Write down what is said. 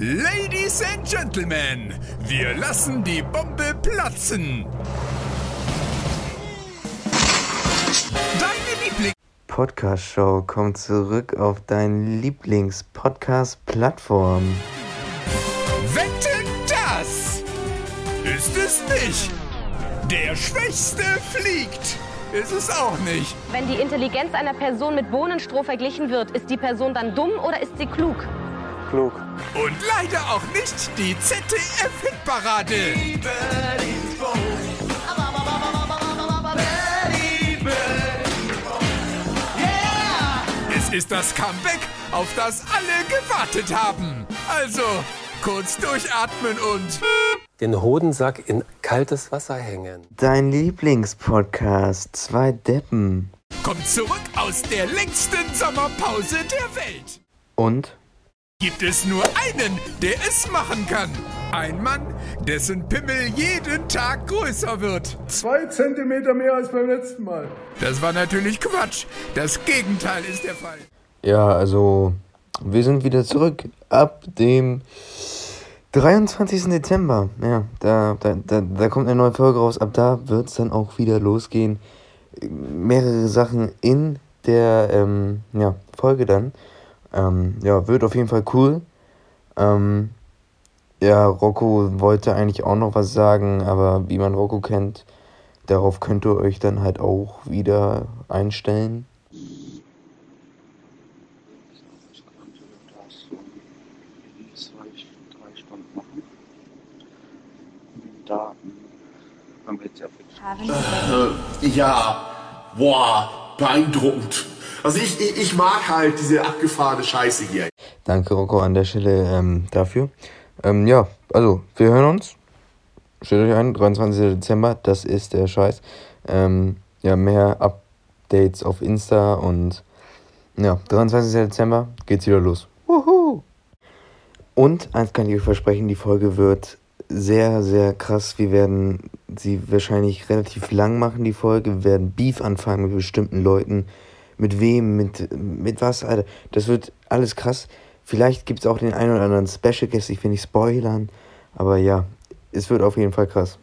Ladies and Gentlemen, wir lassen die Bombe platzen. Deine Liebling Podcast-Show kommt zurück auf deine Lieblings-Podcast-Plattform. Wetten das ist es nicht. Der Schwächste fliegt. Ist es auch nicht. Wenn die Intelligenz einer Person mit Bohnenstroh verglichen wird, ist die Person dann dumm oder ist sie klug? Klug. Und leider auch nicht die ZDF-Hitparade. Es ist das Comeback, auf das alle gewartet haben. Also, kurz durchatmen und... den Hodensack in kaltes Wasser hängen. Dein Lieblingspodcast, zwei Deppen. Kommt zurück aus der längsten Sommerpause der Welt. Und Gibt es nur einen, der es machen kann. Ein Mann, dessen Pimmel jeden Tag größer wird. Zwei Zentimeter mehr als beim letzten Mal. Das war natürlich Quatsch. Das Gegenteil ist der Fall. ja, also wir sind wieder zurück ab dem 23. Dezember. Ja, da, da, da, da kommt eine neue Folge raus. Ab da wird es dann auch wieder losgehen. Mehrere Sachen in der ähm, ja, Folge dann. Ähm, ja, wird auf jeden Fall cool. Ähm, ja, Rocco wollte eigentlich auch noch was sagen, aber wie man Rocco kennt, darauf könnt ihr euch dann halt auch wieder einstellen. ja Ja, boah, beeindruckend. Also ich, ich, ich mag halt diese abgefahrene Scheiße hier. Danke, Rocco, an der Stelle ähm, dafür. Ähm, ja, also, wir hören uns. Stellt euch ein, 23. Dezember, das ist der Scheiß. Ähm, ja, mehr Updates auf Insta und ja, 23. Dezember geht's wieder los. Wuhu! Und eins kann ich euch versprechen, die Folge wird sehr, sehr krass. Wir werden sie wahrscheinlich relativ lang machen, die Folge. Wir werden Beef anfangen mit bestimmten Leuten. Mit wem, mit, mit was, Alter. Das wird alles krass. Vielleicht gibt es auch den einen oder anderen Special Guest, ich will nicht spoilern. Aber ja, es wird auf jeden Fall krass.